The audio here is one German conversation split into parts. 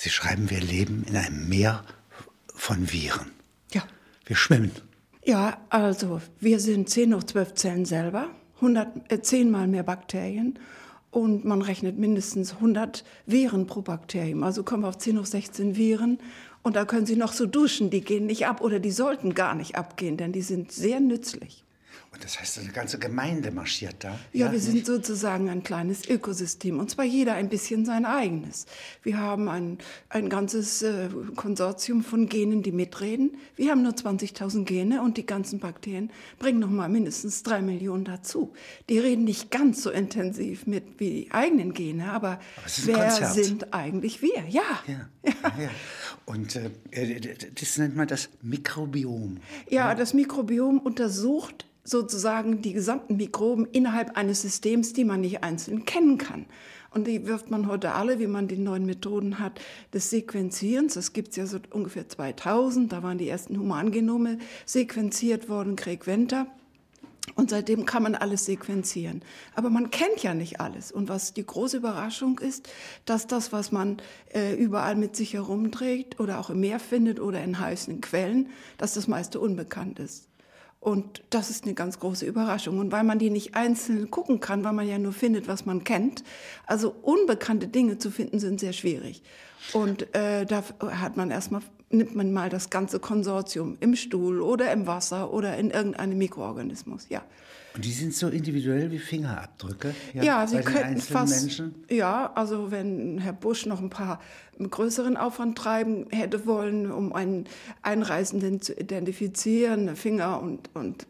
Sie schreiben, wir leben in einem Meer von Viren. Ja. Wir schwimmen. Ja, also wir sind 10 hoch 12 Zellen selber, 100, äh, 10 mal mehr Bakterien und man rechnet mindestens 100 Viren pro Bakterium. Also kommen wir auf 10 hoch 16 Viren und da können Sie noch so duschen, die gehen nicht ab oder die sollten gar nicht abgehen, denn die sind sehr nützlich. Und das heißt, eine ganze Gemeinde marschiert da. Ja, ja wir sind sozusagen ein kleines Ökosystem und zwar jeder ein bisschen sein eigenes. Wir haben ein, ein ganzes äh, Konsortium von Genen, die mitreden. Wir haben nur 20.000 Gene und die ganzen Bakterien bringen noch mal mindestens drei Millionen dazu. Die reden nicht ganz so intensiv mit wie die eigenen Gene, aber, aber wer Konzert. sind eigentlich wir? Ja. ja. ja. ja. Und äh, das nennt man das Mikrobiom. Ja, das Mikrobiom untersucht sozusagen die gesamten Mikroben innerhalb eines Systems, die man nicht einzeln kennen kann. Und die wirft man heute alle, wie man die neuen Methoden hat, des Sequenzierens. Das gibt es ja so ungefähr 2000. Da waren die ersten Humangenome sequenziert worden, Craig Venter. Und seitdem kann man alles sequenzieren. Aber man kennt ja nicht alles. Und was die große Überraschung ist, dass das, was man äh, überall mit sich herumträgt oder auch im Meer findet oder in heißen Quellen, dass das meiste unbekannt ist. Und das ist eine ganz große Überraschung. Und weil man die nicht einzeln gucken kann, weil man ja nur findet, was man kennt, also unbekannte Dinge zu finden, sind sehr schwierig. Und äh, da hat man erstmal, nimmt man mal das ganze Konsortium im Stuhl oder im Wasser oder in irgendeinem Mikroorganismus, ja. Und die sind so individuell wie Fingerabdrücke? Ja, ja Sie könnten fast. Menschen? Ja, also wenn Herr Busch noch ein paar größeren Aufwand treiben hätte wollen, um einen Einreisenden zu identifizieren, Finger und, und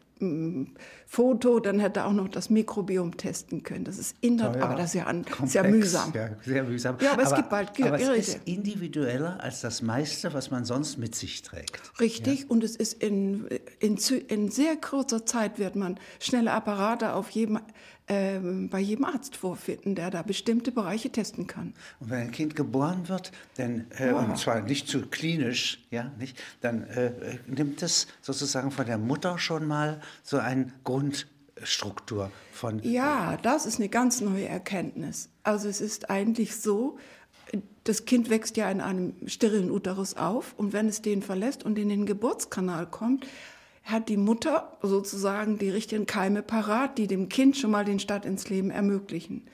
Foto, dann hätte er auch noch das Mikrobiom testen können. Das ist in der, aber das ist ja, an, sehr mühsam. Ja, sehr mühsam. Ja, aber, aber es gibt bald aber es ist individueller als das meiste, was man sonst mit sich trägt. Richtig, ja. und es ist in, in, in sehr kurzer Zeit wird man schnelle Apparate auf jedem äh, bei jedem Arzt vorfinden, der da bestimmte Bereiche testen kann. Und wenn ein Kind geboren wird, dann, äh, wow. und zwar nicht zu klinisch, ja, nicht, dann äh, nimmt es sozusagen von der Mutter schon mal so eine Grundstruktur von. Ja, das ist eine ganz neue Erkenntnis. Also es ist eigentlich so, das Kind wächst ja in einem sterilen Uterus auf und wenn es den verlässt und in den Geburtskanal kommt, hat die Mutter sozusagen die richtigen Keime parat, die dem Kind schon mal den Start ins Leben ermöglichen.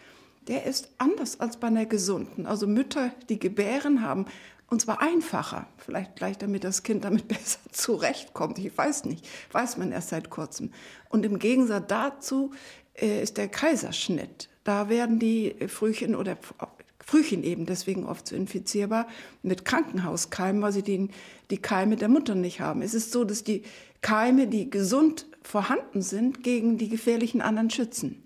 Der ist anders als bei einer gesunden. Also Mütter, die gebären, haben und zwar einfacher, vielleicht gleich damit das Kind damit besser zurechtkommt. Ich weiß nicht, weiß man erst seit kurzem. Und im Gegensatz dazu äh, ist der Kaiserschnitt. Da werden die Frühchen oder Frühchen eben deswegen oft so infizierbar mit Krankenhauskeimen, weil sie die, die Keime der Mutter nicht haben. Es ist so, dass die Keime, die gesund vorhanden sind, gegen die gefährlichen anderen schützen.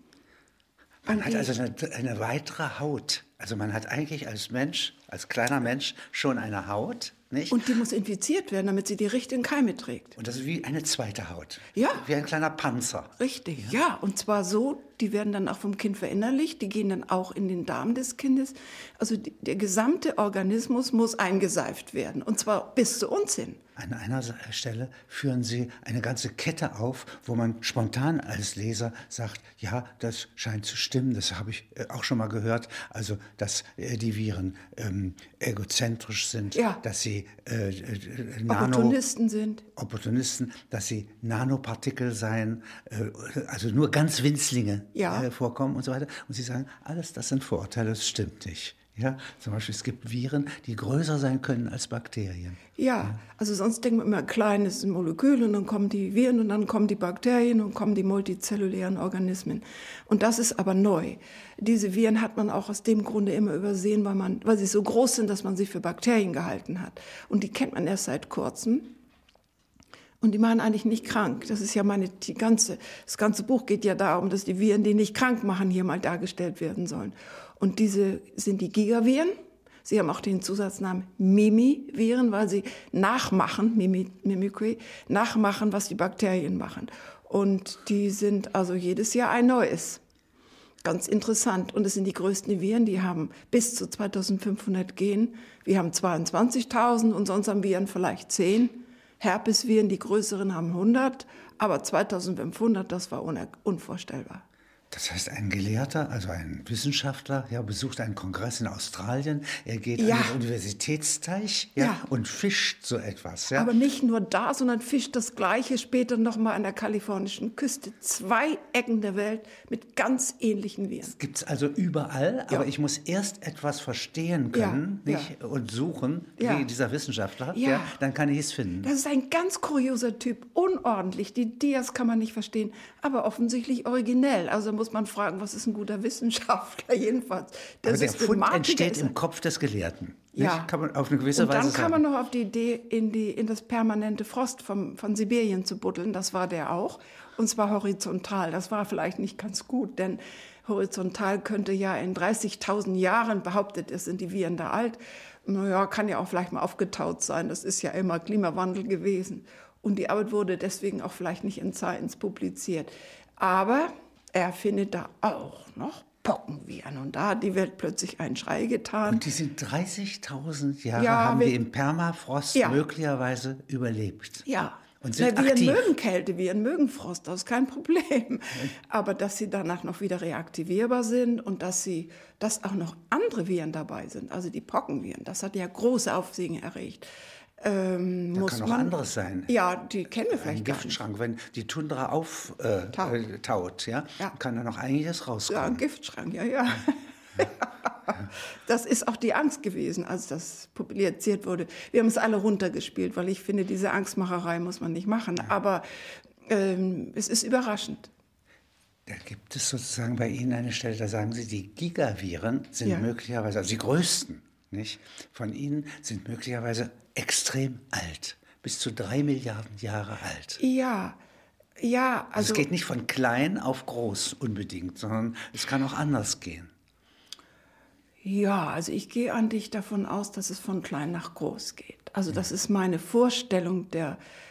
Man hat also eine, eine, weitere Haut. Also man hat eigentlich als Mensch, als kleiner Mensch schon eine Haut, nicht? Und die muss infiziert werden, damit sie die richtigen Keime trägt. Und das ist wie eine zweite Haut. Ja. Wie ein kleiner Panzer. Richtig, ja. ja. Und zwar so, die werden dann auch vom Kind verinnerlicht, die gehen dann auch in den Darm des Kindes. Also die, der gesamte Organismus muss eingeseift werden. Und zwar bis zu uns hin. An einer Stelle führen Sie eine ganze Kette auf, wo man spontan als Leser sagt, ja, das scheint zu stimmen, das habe ich äh, auch schon mal gehört. Also, dass äh, die Viren ähm, egozentrisch sind, ja. dass sie äh, äh, Nano, Opportunisten sind. Opportunisten, dass sie Nanopartikel seien, äh, also nur ganz Winzlinge ja. äh, vorkommen und so weiter. Und Sie sagen, alles das sind Vorurteile, das stimmt nicht. Ja, zum Beispiel, es gibt Viren, die größer sein können als Bakterien. Ja, ja. also sonst denkt man immer, klein ist ein Molekül und dann kommen die Viren und dann kommen die Bakterien und kommen die multizellulären Organismen. Und das ist aber neu. Diese Viren hat man auch aus dem Grunde immer übersehen, weil, man, weil sie so groß sind, dass man sie für Bakterien gehalten hat. Und die kennt man erst seit kurzem. Und die machen eigentlich nicht krank. Das ist ja meine, die ganze, das ganze Buch geht ja darum, dass die Viren, die nicht krank machen, hier mal dargestellt werden sollen. Und diese sind die Gigaviren. Sie haben auch den Zusatznamen Mimiviren, weil sie nachmachen, Mimicry, nachmachen, was die Bakterien machen. Und die sind also jedes Jahr ein neues. Ganz interessant. Und es sind die größten Viren, die haben bis zu 2500 Gen. Wir haben 22.000 und sonst haben Viren vielleicht 10. Herpesviren, die größeren haben 100, aber 2500, das war unvorstellbar. Das heißt, ein Gelehrter, also ein Wissenschaftler, ja, besucht einen Kongress in Australien. Er geht Ja. an den Universitätsteich ja, Ja. und fischt so etwas. Ja. Aber nicht nur da, sondern fischt das Gleiche später nochmal an der kalifornischen Küste. Zwei Ecken der Welt mit ganz ähnlichen Viren. Gibt es also überall, aber ich muss erst etwas verstehen können nicht? und suchen, wie dieser Wissenschaftler, ja. dann kann ich es finden. Das ist ein ganz kurioser Typ, unordentlich. Die Dias kann man nicht verstehen, aber offensichtlich originell. Also muss man fragen, was ist ein guter Wissenschaftler jedenfalls? aber der Fund entsteht im. Kopf des Gelehrten. Ja. Nicht? Kann man auf eine gewisse Und dann Weise kam sagen. man noch auf die Idee, in, die, in das permanente Frost vom, von Sibirien zu buddeln. Das war der auch. Und zwar horizontal. Das war vielleicht nicht ganz gut, denn horizontal könnte ja in 30.000 Jahren, behauptet es, sind die Viren da alt. Naja, kann ja auch vielleicht mal aufgetaut sein. Das ist ja immer Klimawandel gewesen. Und die Arbeit wurde deswegen auch vielleicht nicht in Science publiziert. Aber er findet da auch noch Pockenviren. Und da hat die Welt plötzlich einen Schrei getan. Und die sind 30.000 Jahre, Ja, haben wir- die im Permafrost Ja. möglicherweise überlebt. Ja. Und sind Na, Viren aktiv. mögen Kälte, Viren mögen Frost, das ist kein Problem. Aber dass sie danach noch wieder reaktivierbar sind und dass sie, dass auch noch andere Viren dabei sind, also die Pockenviren, das hat ja große Aufsehen erregt. Ähm, Da kann auch man, anderes sein. Ja, die kennen wir Ein vielleicht gar nicht. Giftschrank, wenn die Tundra auftaut, äh, äh, ja, Ja. kann da noch einiges Ja, rauskommen. ein Giftschrank, ja, ja. Das ist auch die Angst gewesen, als das publiziert wurde. Wir haben es alle runtergespielt, weil ich finde, diese Angstmacherei muss man nicht machen. Aber ähm, es ist überraschend. Da gibt es sozusagen bei Ihnen eine Stelle, da sagen Sie, die Gigaviren sind Ja. möglicherweise, also die größten nicht, von Ihnen sind möglicherweise extrem alt, bis zu drei Milliarden Jahre alt. Ja, ja, Also also es geht nicht von klein auf groß unbedingt, sondern es kann auch anders gehen. ja, also ich gehe an dich davon aus, dass es von klein nach groß geht. Also das ist meine Vorstellung der äh,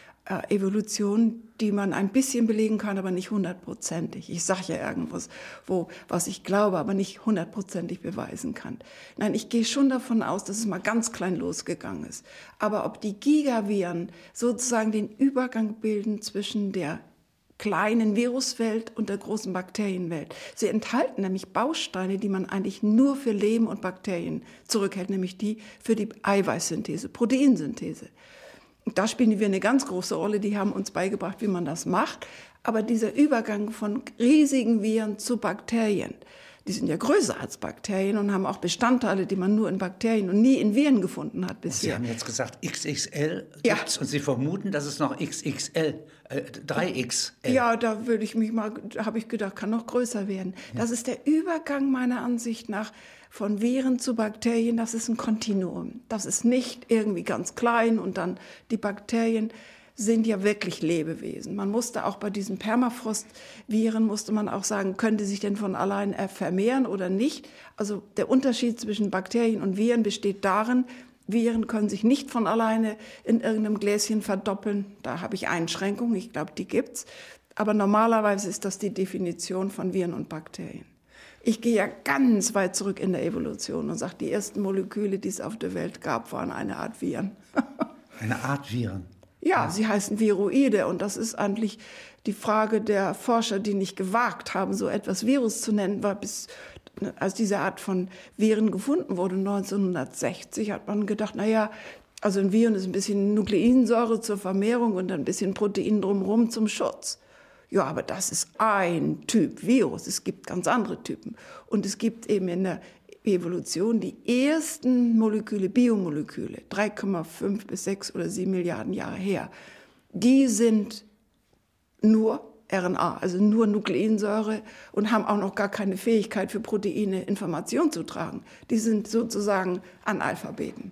Evolution, die man ein bisschen belegen kann, aber nicht hundertprozentig. Ich sage ja irgendwas, wo, was ich glaube, aber nicht hundertprozentig beweisen kann. Nein, ich gehe schon davon aus, dass es mal ganz klein losgegangen ist. Aber ob die Gigaviren sozusagen den Übergang bilden zwischen der kleinen Viruswelt und der großen Bakterienwelt. Sie enthalten nämlich Bausteine, die man eigentlich nur für Leben und Bakterien zurückhält, nämlich die für die Eiweißsynthese, Proteinsynthese. Und da spielen wir eine ganz große Rolle. Die haben uns beigebracht, wie man das macht. Aber dieser Übergang von riesigen Viren zu Bakterien, die sind ja größer als Bakterien und haben auch Bestandteile, die man nur in Bakterien und nie in Viren gefunden hat Sie bisher. haben jetzt gesagt, XXL Ja. gibt's und Sie vermuten, dass es noch XXL, äh, 3XL. Ja, da würde ich mich mal, da habe ich gedacht, kann noch größer werden. Das ist der Übergang meiner Ansicht nach von Viren zu Bakterien. Das ist ein Kontinuum. Das ist nicht irgendwie ganz klein und dann die Bakterien sind ja wirklich Lebewesen. Man musste auch bei diesen Permafrost-Viren, musste man auch sagen, können die sich denn von allein vermehren oder nicht? Also der Unterschied zwischen Bakterien und Viren besteht darin, Viren können sich nicht von alleine in irgendeinem Gläschen verdoppeln. Da habe ich Einschränkungen, ich glaube, die gibt's. Aber normalerweise ist das die Definition von Viren und Bakterien. Ich gehe ja ganz weit zurück in der Evolution und sage, die ersten Moleküle, die es auf der Welt gab, waren eine Art Viren. Eine Art Viren. Ja, sie heißen Viroide und das ist eigentlich die Frage der Forscher, die nicht gewagt haben, so etwas Virus zu nennen, war bis als diese Art von Viren gefunden wurde 1960 hat man gedacht, na ja, also ein Viren ist ein bisschen Nukleinsäure zur Vermehrung und ein bisschen Protein drumherum zum Schutz. Ja, aber das ist ein Typ Virus. Es gibt ganz andere Typen. Und es gibt eben in der Evolution die ersten Moleküle, Biomoleküle, 3,5 bis 6 oder 7 Milliarden Jahre her. Die sind nur RNA, also nur Nukleinsäure und haben auch noch gar keine Fähigkeit für Proteine Information zu tragen. Die sind sozusagen Analphabeten.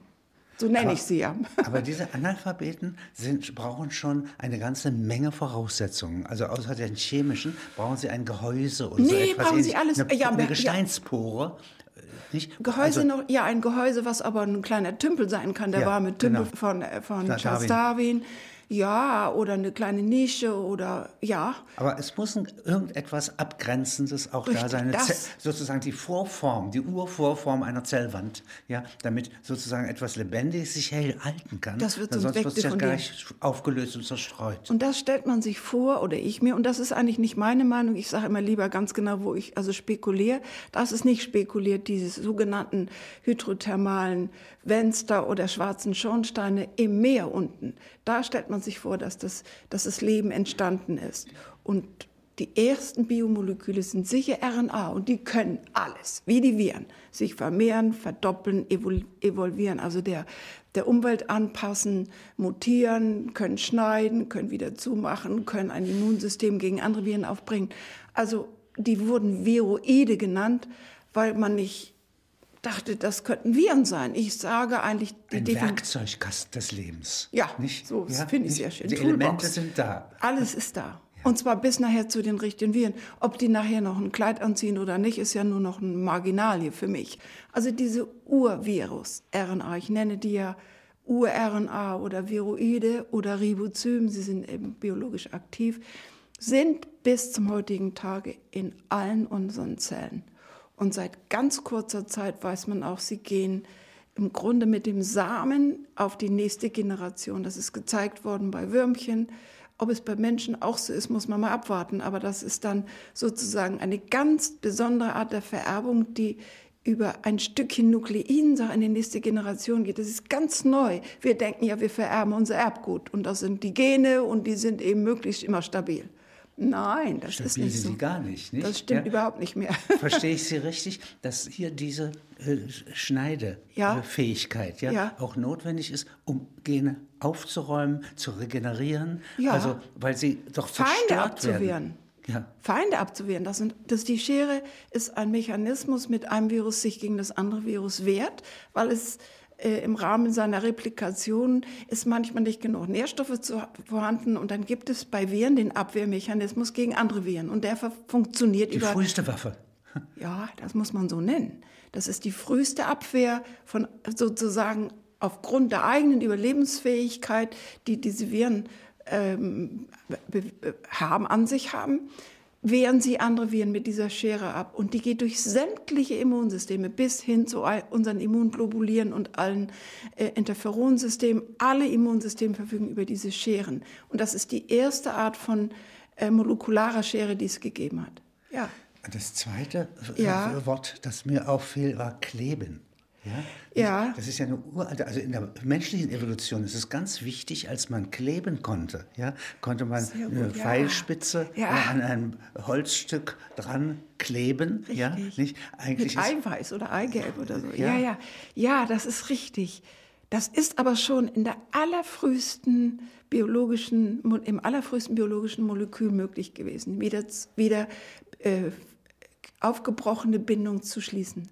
So nenne ich sie ja. Aber diese Analphabeten sind, brauchen schon eine ganze Menge Voraussetzungen. Also außer den chemischen brauchen sie ein Gehäuse und so Nee, etwas. brauchen sie alles. Eine, Ja, eine ja. Gesteinspore. äh, Nicht? Gehäuse Also, noch, ja, ein Gehäuse, was aber ein kleiner Tümpel sein kann. Der Ja, warme Tümpel genau. von, äh, von Charles Darwin. Darwin. Ja, oder eine kleine Nische oder ja. Aber es muss ein, irgendetwas Abgrenzendes auch Richtig, da sein. Sozusagen die Vorform, die Urvorform einer Zellwand, ja, damit sozusagen etwas Lebendiges sich hell halten kann. Das wird sonst wird es ja gleich aufgelöst und zerstreut. Und das stellt man sich vor, oder ich mir, und das ist eigentlich nicht meine Meinung, ich sage immer lieber ganz genau, wo ich also spekuliere. Das ist nicht spekuliert, diese sogenannten hydrothermalen Fenster oder schwarzen Schornsteine im Meer unten. Da stellt man sich vor, dass das, dass das Leben entstanden ist. Und die ersten Biomoleküle sind sicher RNA und die können alles, wie die Viren, sich vermehren, verdoppeln, evol evolvieren, also der, der Umwelt anpassen, mutieren, können schneiden, können wieder zumachen, können ein Immunsystem gegen andere Viren aufbringen. Also die wurden Viroide genannt, weil man nicht dachte, das könnten Viren sein. Ich sage eigentlich die Ein Defin- Werkzeugkasten des Lebens. ja, nicht? so Ja, finde ich sehr schön. Die Toolbox. Elemente sind da. Alles ist da. Und zwar bis nachher zu den richtigen Viren. Ob die nachher noch ein Kleid anziehen oder nicht, ist ja nur noch ein Marginalie für mich. Also diese Urvirus-RNA, ich nenne die ja Ur-RNA oder Viroide oder Ribozym, sie sind eben biologisch aktiv, sind bis zum heutigen Tage in allen unseren Zellen. Und seit ganz kurzer Zeit weiß man auch, sie gehen im Grunde mit dem Samen auf die nächste Generation. Das ist gezeigt worden bei Würmchen. Ob es bei Menschen auch so ist, muss man mal abwarten. Aber das ist dann sozusagen eine ganz besondere Art der Vererbung, die über ein Stückchen Nuklein in die nächste Generation geht. Das ist ganz neu. Wir denken ja, wir vererben unser Erbgut. Und das sind die Gene und die sind eben möglichst immer stabil. Nein, das ist Stabil nicht sind so. sie gar nicht, nicht? Das stimmt Ja. überhaupt nicht mehr. Verstehe ich Sie richtig, dass hier diese äh, Ja. Schneidefähigkeit ja, Ja. auch notwendig ist, um Gene aufzuräumen, zu regenerieren? Ja. Also, weil sie doch Feinde abzuwehren. werden. Ja. Feinde abzuwehren. Das sind, das, die Schere ist ein Mechanismus, mit einem Virus sich gegen das andere Virus wehrt, weil es äh, im Rahmen seiner Replikation ist manchmal nicht genug Nährstoffe zu, vorhanden und dann gibt es bei Viren den Abwehrmechanismus gegen andere Viren und der funktioniert Die über früheste Waffe. ja, das muss man so nennen. Das ist die früheste Abwehr von sozusagen aufgrund der eigenen Überlebensfähigkeit, die diese Viren ähm, be- be- haben, an sich haben, wehren sie andere Viren mit dieser Schere ab. Und die geht durch sämtliche Immunsysteme bis hin zu unseren Immunglobulieren und allen äh, Interferonsystemen. Alle Immunsysteme verfügen über diese Scheren. Und das ist die erste Art von äh, molekularer Schere, die es gegeben hat. Ja. Das zweite äh, Ja. Wort, das mir auffiel, war kleben. Ja? Ja. Das ist ja eine uralte, also in der menschlichen Evolution ist es ganz wichtig, als man kleben konnte, ja, konnte man Sehr eine gut, ja. Pfeilspitze Ja. äh, an einem Holzstück dran kleben, ja, Richtig. nicht? Eigentlich Mit Eiweiß oder Eigelb oder so. Ja. Ja. ja, ja. das ist richtig. Das ist aber schon in der allerfrühesten biologischen, im allerfrühesten biologischen Molekül möglich gewesen, wieder, wieder äh, aufgebrochene Bindung zu schließen.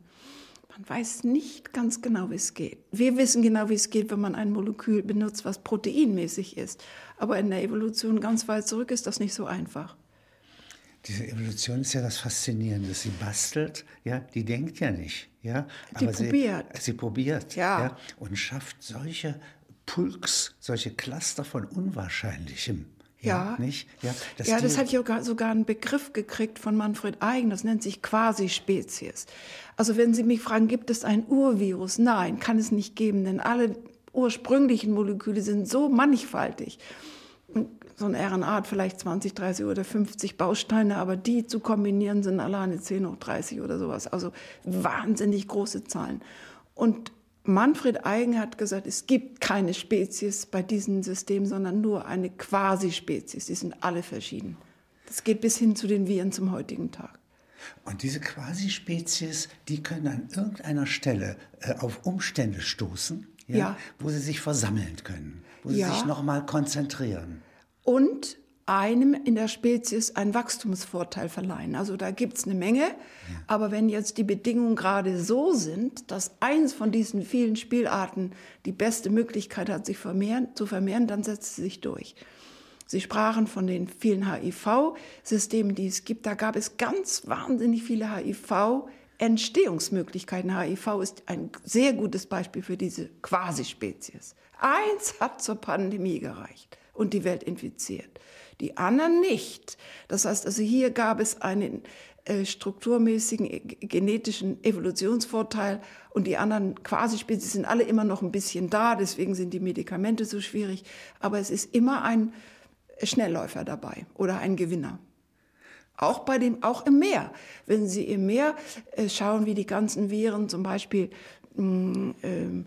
Man weiß nicht ganz genau, wie es geht. Wir wissen genau, wie es geht, wenn man ein Molekül benutzt, was proteinmäßig ist. Aber in der Evolution ganz weit zurück ist das nicht so einfach. Diese Evolution ist ja das Faszinierende. Sie bastelt, ja, die denkt ja nicht, ja, Die aber probiert. Sie, sie probiert, Ja. und schafft solche Pulks, solche Cluster von Unwahrscheinlichem. Ja. Nicht? Ja, dass ja, das die- hat ja sogar, sogar einen Begriff gekriegt von Manfred Eigen, das nennt sich Quasi-Spezies. Also wenn Sie mich fragen, gibt es ein Urvirus? Nein, kann es nicht geben, denn alle ursprünglichen Moleküle sind so mannigfaltig. So eine RNA hat vielleicht 20, 30 oder 50 Bausteine, aber die zu kombinieren sind alleine 10 hoch 30 oder sowas. Also wahnsinnig große Zahlen. Und Manfred Eigen hat gesagt, es gibt keine Spezies bei diesem System, sondern nur eine Quasi-Spezies. Die sind alle verschieden. Das geht bis hin zu den Viren zum heutigen Tag. Und diese Quasi-Spezies, die können an irgendeiner Stelle äh, auf Umstände stoßen, ja, Ja. wo sie sich versammeln können, wo sie Ja. sich nochmal konzentrieren. und einem in der Spezies einen Wachstumsvorteil verleihen. Also da gibt es eine Menge. Aber wenn jetzt die Bedingungen gerade so sind, dass eins von diesen vielen Spielarten die beste Möglichkeit hat, sich vermehren, zu vermehren, dann setzt sie sich durch. Sie sprachen von den vielen HIV-Systemen, die es gibt. Da gab es ganz wahnsinnig viele HIV-Entstehungsmöglichkeiten. HIV ist ein sehr gutes Beispiel für diese Quasi-Spezies. Eins hat zur Pandemie gereicht. und die Welt infiziert. Die anderen nicht. Das heißt also, hier gab es einen äh, strukturmäßigen äh, genetischen Evolutionsvorteil und die anderen Quasi-Spezies sind alle immer noch ein bisschen da, deswegen sind die Medikamente so schwierig. Aber es ist immer ein Schnellläufer dabei oder ein Gewinner. Auch bei dem, auch im Meer. Wenn Sie im Meer äh, schauen, wie die ganzen Viren zum Beispiel mh, äh,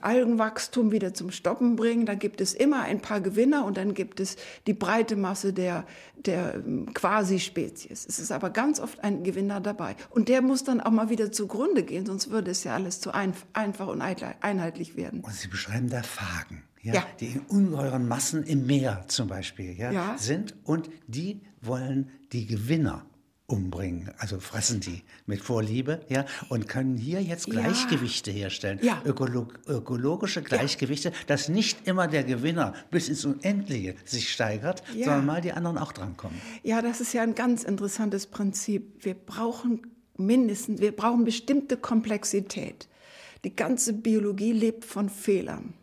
Algenwachstum wieder zum Stoppen bringen, dann gibt es immer ein paar Gewinner und dann gibt es die breite Masse der, der Quasi-Spezies. Es ist aber ganz oft ein Gewinner dabei. Und der muss dann auch mal wieder zugrunde gehen, sonst würde es ja alles zu ein, einfach und einheitlich werden. Und Sie beschreiben da Phagen ja, ja. die in ungeheuren Massen im Meer zum Beispiel ja, ja. sind und die wollen die Gewinner umbringen, also fressen die mit Vorliebe, ja, und können hier jetzt Gleichgewichte ja. herstellen, ja. Ökolog ökologische Gleichgewichte, ja. dass nicht immer der Gewinner bis ins Unendliche sich steigert, sondern mal die anderen auch drankommen. Ja, das ist ja ein ganz interessantes Prinzip. Wir brauchen mindestens, wir brauchen bestimmte Komplexität. Die ganze Biologie lebt von Fehlern.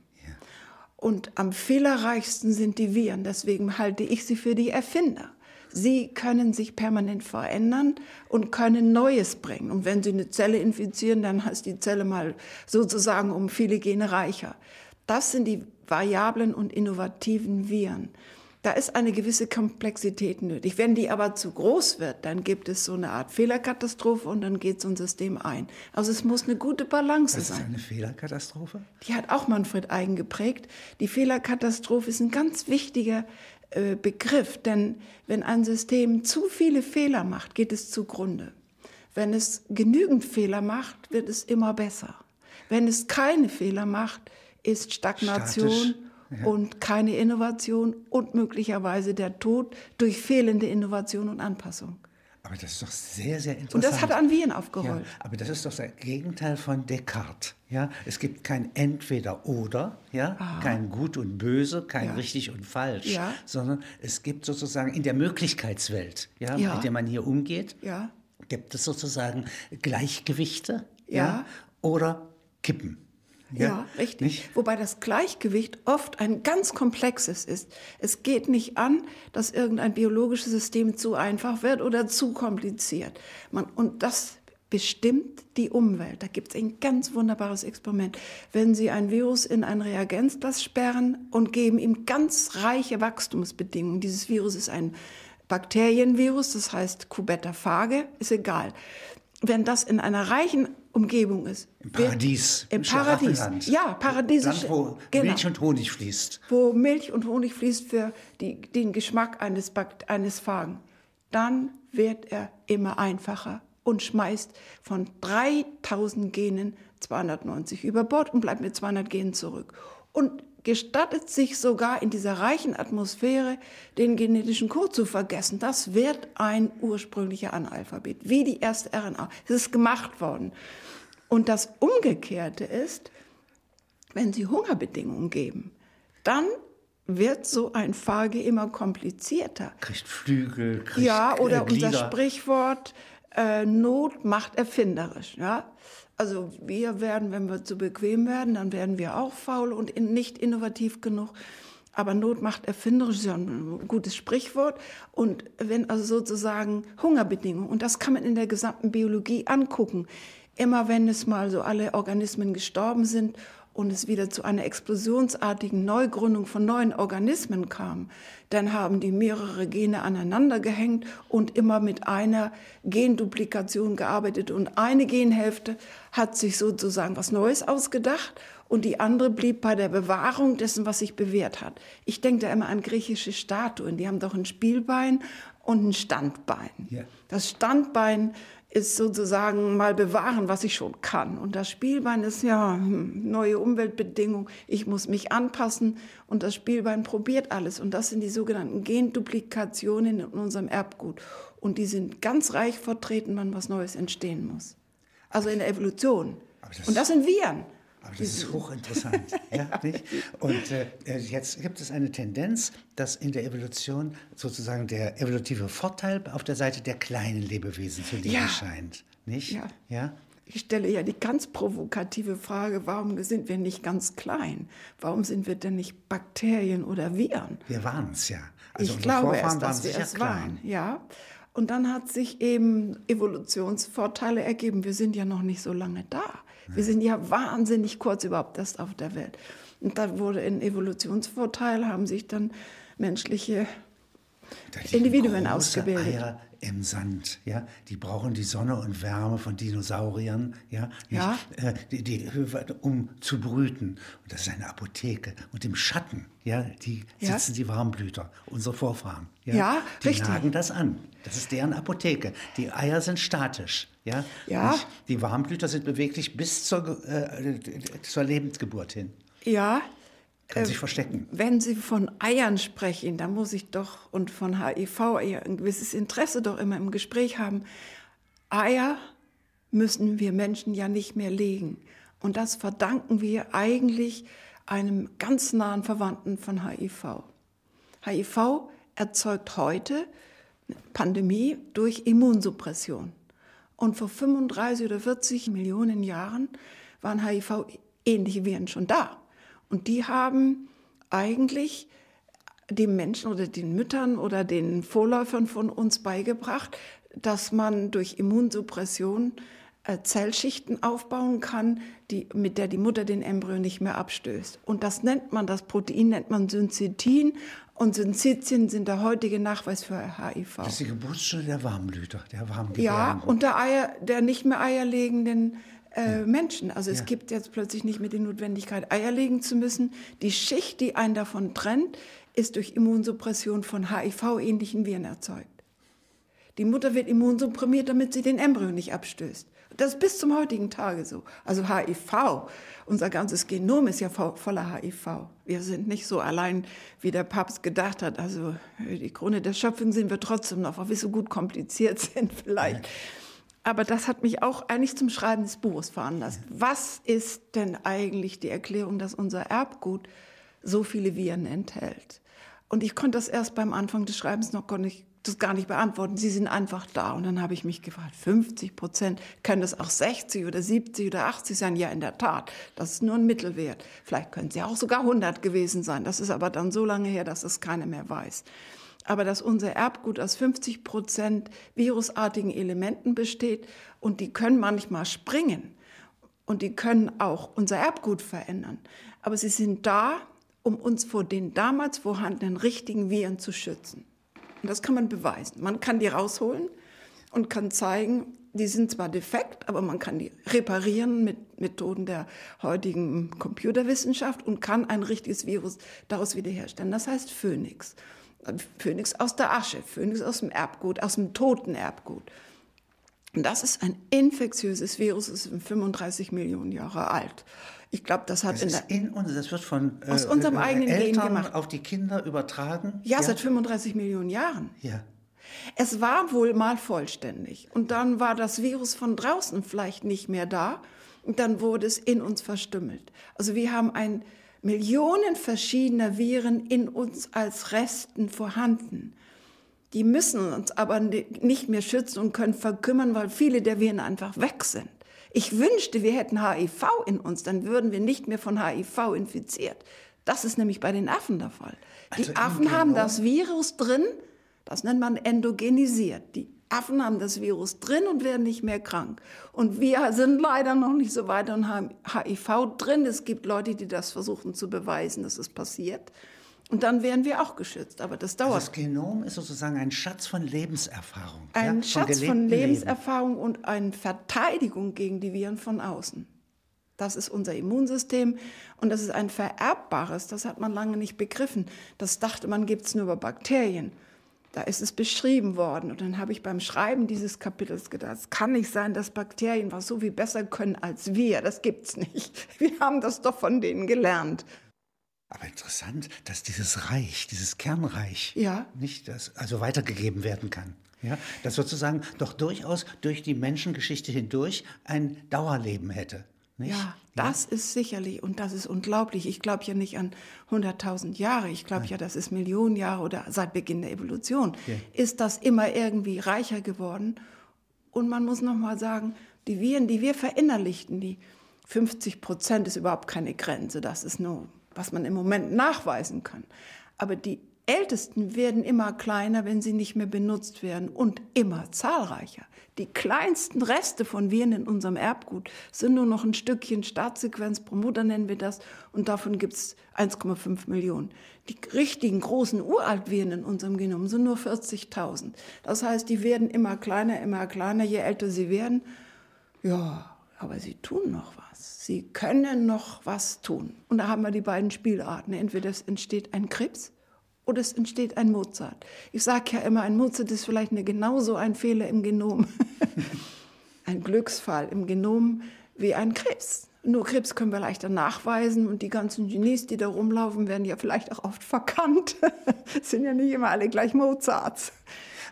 Und am fehlerreichsten sind die Viren. Deswegen halte ich sie für die Erfinder. Sie können sich permanent verändern und können Neues bringen. Und wenn Sie eine Zelle infizieren, dann ist die Zelle mal sozusagen um viele Gene reicher. Das sind die variablen und innovativen Viren. Da ist eine gewisse Komplexität nötig. Wenn die aber zu groß wird, dann gibt es so eine Art Fehlerkatastrophe und dann geht so ein System ein. Also es muss eine gute Balance Was sein. ist eine Fehlerkatastrophe? Die hat auch Manfred Eigen geprägt. Die Fehlerkatastrophe ist ein ganz wichtiger äh, Begriff, denn wenn ein System zu viele Fehler macht, geht es zugrunde. Wenn es genügend Fehler macht, wird es immer besser. Wenn es keine Fehler macht, ist Stagnation ja. und keine Innovation und möglicherweise der Tod durch fehlende Innovation und Anpassung. Aber das ist doch sehr, sehr interessant. Und das hat an Wien aufgerollt. Ja, aber das ist doch das Gegenteil von Descartes. Ja? Es gibt kein Entweder-Oder, ja? kein Gut und Böse, kein ja. Richtig und Falsch, ja. sondern es gibt sozusagen in der Möglichkeitswelt, ja, ja. mit der man hier umgeht, gibt es sozusagen Gleichgewichte ja. oder Kippen. Ja, ja richtig. Nicht? Wobei das Gleichgewicht oft ein ganz komplexes ist. Es geht nicht an, dass irgendein biologisches System zu einfach wird oder zu kompliziert. Man, und das bestimmt die Umwelt. Da gibt es ein ganz wunderbares Experiment. Wenn Sie ein Virus in ein Reagenzglas sperren und geben ihm ganz reiche Wachstumsbedingungen, dieses Virus ist ein Bakterienvirus, das heißt Cubetta phage, ist egal. Wenn das in einer reichen Umgebung ist. Im Paradies. Im Paradies. Ja, paradiesisch. Land, wo genau. Milch und Honig fließt. Wo Milch und Honig fließt für die, den Geschmack eines, eines Fagen. Dann wird er immer einfacher und schmeißt von 3000 Genen 290 über Bord und bleibt mit 200 Genen zurück. Und gestattet sich sogar in dieser reichen Atmosphäre den genetischen Code zu vergessen. Das wird ein ursprünglicher Analphabet, wie die erste RNA. Es ist gemacht worden. Und das Umgekehrte ist, wenn Sie Hungerbedingungen geben, dann wird so ein Phage immer komplizierter. Kriegt Flügel, kriegt Ja, oder äh, unser Sprichwort, äh, Not macht erfinderisch. Ja? Also wir werden, wenn wir zu bequem werden, dann werden wir auch faul und nicht innovativ genug. Aber Not macht erfinderisch, ist ja ein gutes Sprichwort. Und wenn also sozusagen Hungerbedingungen, und das kann man in der gesamten Biologie angucken, immer wenn es mal so alle Organismen gestorben sind und es wieder zu einer explosionsartigen Neugründung von neuen Organismen kam, dann haben die mehrere Gene aneinander gehängt und immer mit einer Genduplikation gearbeitet und eine Genhälfte hat sich sozusagen was Neues ausgedacht und die andere blieb bei der Bewahrung dessen, was sich bewährt hat. Ich denke da immer an griechische Statuen, die haben doch ein Spielbein und ein Standbein. Ja. Das Standbein ist sozusagen mal bewahren, was ich schon kann. Und das Spielbein ist ja hm, neue Umweltbedingungen. Ich muss mich anpassen und das Spielbein probiert alles. Und das sind die sogenannten Genduplikationen in unserem Erbgut. Und die sind ganz reich vertreten, wann was Neues entstehen muss. Also in der Evolution. Das und das sind Viren. Aber das ist hochinteressant. ja, nicht? Und äh, jetzt gibt es eine Tendenz, dass in der Evolution sozusagen der evolutive Vorteil auf der Seite der kleinen Lebewesen zu liegen ja. scheint. Nicht? Ja. ja? Ich stelle ja die ganz provokative Frage, warum sind wir nicht ganz klein? Warum sind wir denn nicht Bakterien oder Viren? Wir waren es ja. Also ich glaube erst, dass wir es waren. Ja. Und dann hat sich eben Evolutionsvorteile ergeben. Wir sind ja noch nicht so lange da. Wir sind ja wahnsinnig kurz überhaupt erst auf der Welt. Und da wurde ein Evolutionsvorteil, haben sich dann menschliche Individuen ausgebildet. Eier im Sand, ja, die brauchen die Sonne und Wärme von Dinosauriern, ja, ja. Äh, die, die, um zu brüten. Und das ist eine Apotheke. Und im Schatten, ja, die ja. sitzen die Warmblüter, unsere Vorfahren. Ja, ja die richtig. nagen das an. Das ist deren Apotheke. Die Eier sind statisch, ja. ja. Die Warmblüter sind beweglich bis zur, äh, zur Lebensgeburt hin. Ja, kann sich verstecken. Wenn Sie von Eiern sprechen, dann muss ich doch und von HIV ein gewisses Interesse doch immer im Gespräch haben. Eier müssen wir Menschen ja nicht mehr legen. Und das verdanken wir eigentlich einem ganz nahen Verwandten von HIV. HIV erzeugt heute Pandemie durch Immunsuppression. Und vor 35 oder 40 Millionen Jahren waren HIV-ähnliche Viren schon da. Und die haben eigentlich den Menschen oder den Müttern oder den Vorläufern von uns beigebracht, dass man durch Immunsuppression äh, Zellschichten aufbauen kann, die, mit der die Mutter den Embryo nicht mehr abstößt. Und das nennt man, das Protein nennt man Syncytin. Und Syncytien sind der heutige Nachweis für HIV. Das ist die Geburtsstunde der Warmblüter, der Warmgebärenden. Ja, und der, Eier, der nicht mehr eierlegenden äh, Menschen. Also es ja. gibt jetzt plötzlich nicht mehr die Notwendigkeit, Eier legen zu müssen. Die Schicht, die einen davon trennt, ist durch Immunsuppression von HIV-ähnlichen Viren erzeugt. Die Mutter wird immunsupprimiert, damit sie den Embryo nicht abstößt. Das ist bis zum heutigen Tage so. Also HIV, unser ganzes Genom ist ja voller HIV. Wir sind nicht so allein, wie der Papst gedacht hat. Also die Krone der Schöpfung sind wir trotzdem noch, weil wir so gut kompliziert sind vielleicht. Ja. Aber das hat mich auch eigentlich zum Schreiben des Buches veranlasst. Was ist denn eigentlich die Erklärung, dass unser Erbgut so viele Viren enthält? Und ich konnte das erst beim Anfang des Schreibens noch gar nicht, das gar nicht beantworten. Sie sind einfach da. Und dann habe ich mich gefragt, 50 Prozent, können das auch 60 oder 70 oder 80 sein? Ja, in der Tat. Das ist nur ein Mittelwert. Vielleicht können ja auch sogar 100 gewesen sein. Das ist aber dann so lange her, dass es keiner mehr weiß aber dass unser Erbgut aus 50 Prozent virusartigen Elementen besteht und die können manchmal springen und die können auch unser Erbgut verändern. Aber sie sind da, um uns vor den damals vorhandenen richtigen Viren zu schützen. Und das kann man beweisen. Man kann die rausholen und kann zeigen, die sind zwar defekt, aber man kann die reparieren mit Methoden der heutigen Computerwissenschaft und kann ein richtiges Virus daraus wiederherstellen. Das heißt Phoenix. Phönix aus der Asche, Phönix aus dem Erbgut, aus dem toten Erbgut. Und das ist ein infektiöses Virus, ist 35 Millionen Jahre alt. Ich glaube, das hat das in, der, in uns, das wird von aus äh, unserem äh, eigenen Eltern Gen gemacht. auf die Kinder übertragen. Ja, ja, seit 35 Millionen Jahren. Ja. Es war wohl mal vollständig und dann war das Virus von draußen vielleicht nicht mehr da und dann wurde es in uns verstümmelt. Also wir haben ein Millionen verschiedener Viren in uns als Resten vorhanden. Die müssen uns aber nicht mehr schützen und können verkümmern, weil viele der Viren einfach weg sind. Ich wünschte, wir hätten HIV in uns, dann würden wir nicht mehr von HIV infiziert. Das ist nämlich bei den Affen der Fall. Die also Affen haben das Virus drin, das nennt man endogenisiert. Die Affen haben das Virus drin und werden nicht mehr krank. Und wir sind leider noch nicht so weit und haben HIV drin. Es gibt Leute, die das versuchen zu beweisen, dass es passiert. Und dann wären wir auch geschützt. Aber das dauert. Also das Genom ist sozusagen ein Schatz von Lebenserfahrung. Ein ja, Schatz von, von Lebenserfahrung Leben. und eine Verteidigung gegen die Viren von außen. Das ist unser Immunsystem und das ist ein vererbbares. Das hat man lange nicht begriffen. Das dachte man, gibt es nur über Bakterien. Da ist es beschrieben worden. Und dann habe ich beim Schreiben dieses Kapitels gedacht, es kann nicht sein, dass Bakterien was so viel besser können als wir. Das gibt's nicht. Wir haben das doch von denen gelernt. Aber interessant, dass dieses Reich, dieses Kernreich, ja. nicht das, also weitergegeben werden kann. Ja, das sozusagen doch durchaus durch die Menschengeschichte hindurch ein Dauerleben hätte. Nicht? Ja, das ja. ist sicherlich und das ist unglaublich. Ich glaube ja nicht an 100.000 Jahre. Ich glaube ja, das ist Millionen Jahre oder seit Beginn der Evolution. Ja. Ist das immer irgendwie reicher geworden? Und man muss noch mal sagen, Die Viren, die wir verinnerlichten, die 50 Prozent ist überhaupt keine Grenze. Das ist nur, was man im Moment nachweisen kann. Aber die ältesten werden immer kleiner, wenn sie nicht mehr benutzt werden und immer zahlreicher. Die kleinsten Reste von Viren in unserem Erbgut sind nur noch ein Stückchen Startsequenz pro Mutter, nennen wir das, und davon gibt es 1,5 Millionen. Die richtigen großen Uraltviren in unserem Genom sind nur 40.000. Das heißt, die werden immer kleiner, immer kleiner, je älter sie werden. Ja, aber sie tun noch was. Sie können noch was tun. Und da haben wir die beiden Spielarten. Entweder es entsteht ein Krebs oder es entsteht ein Mozart. Ich sage ja immer, ein Mozart ist vielleicht eine, genauso ein Fehler im Genom, ein Glücksfall im Genom wie ein Krebs. Nur Krebs können wir leichter nachweisen und die ganzen Genies, die da rumlaufen, werden ja vielleicht auch oft verkannt. sind ja nicht immer alle gleich Mozarts.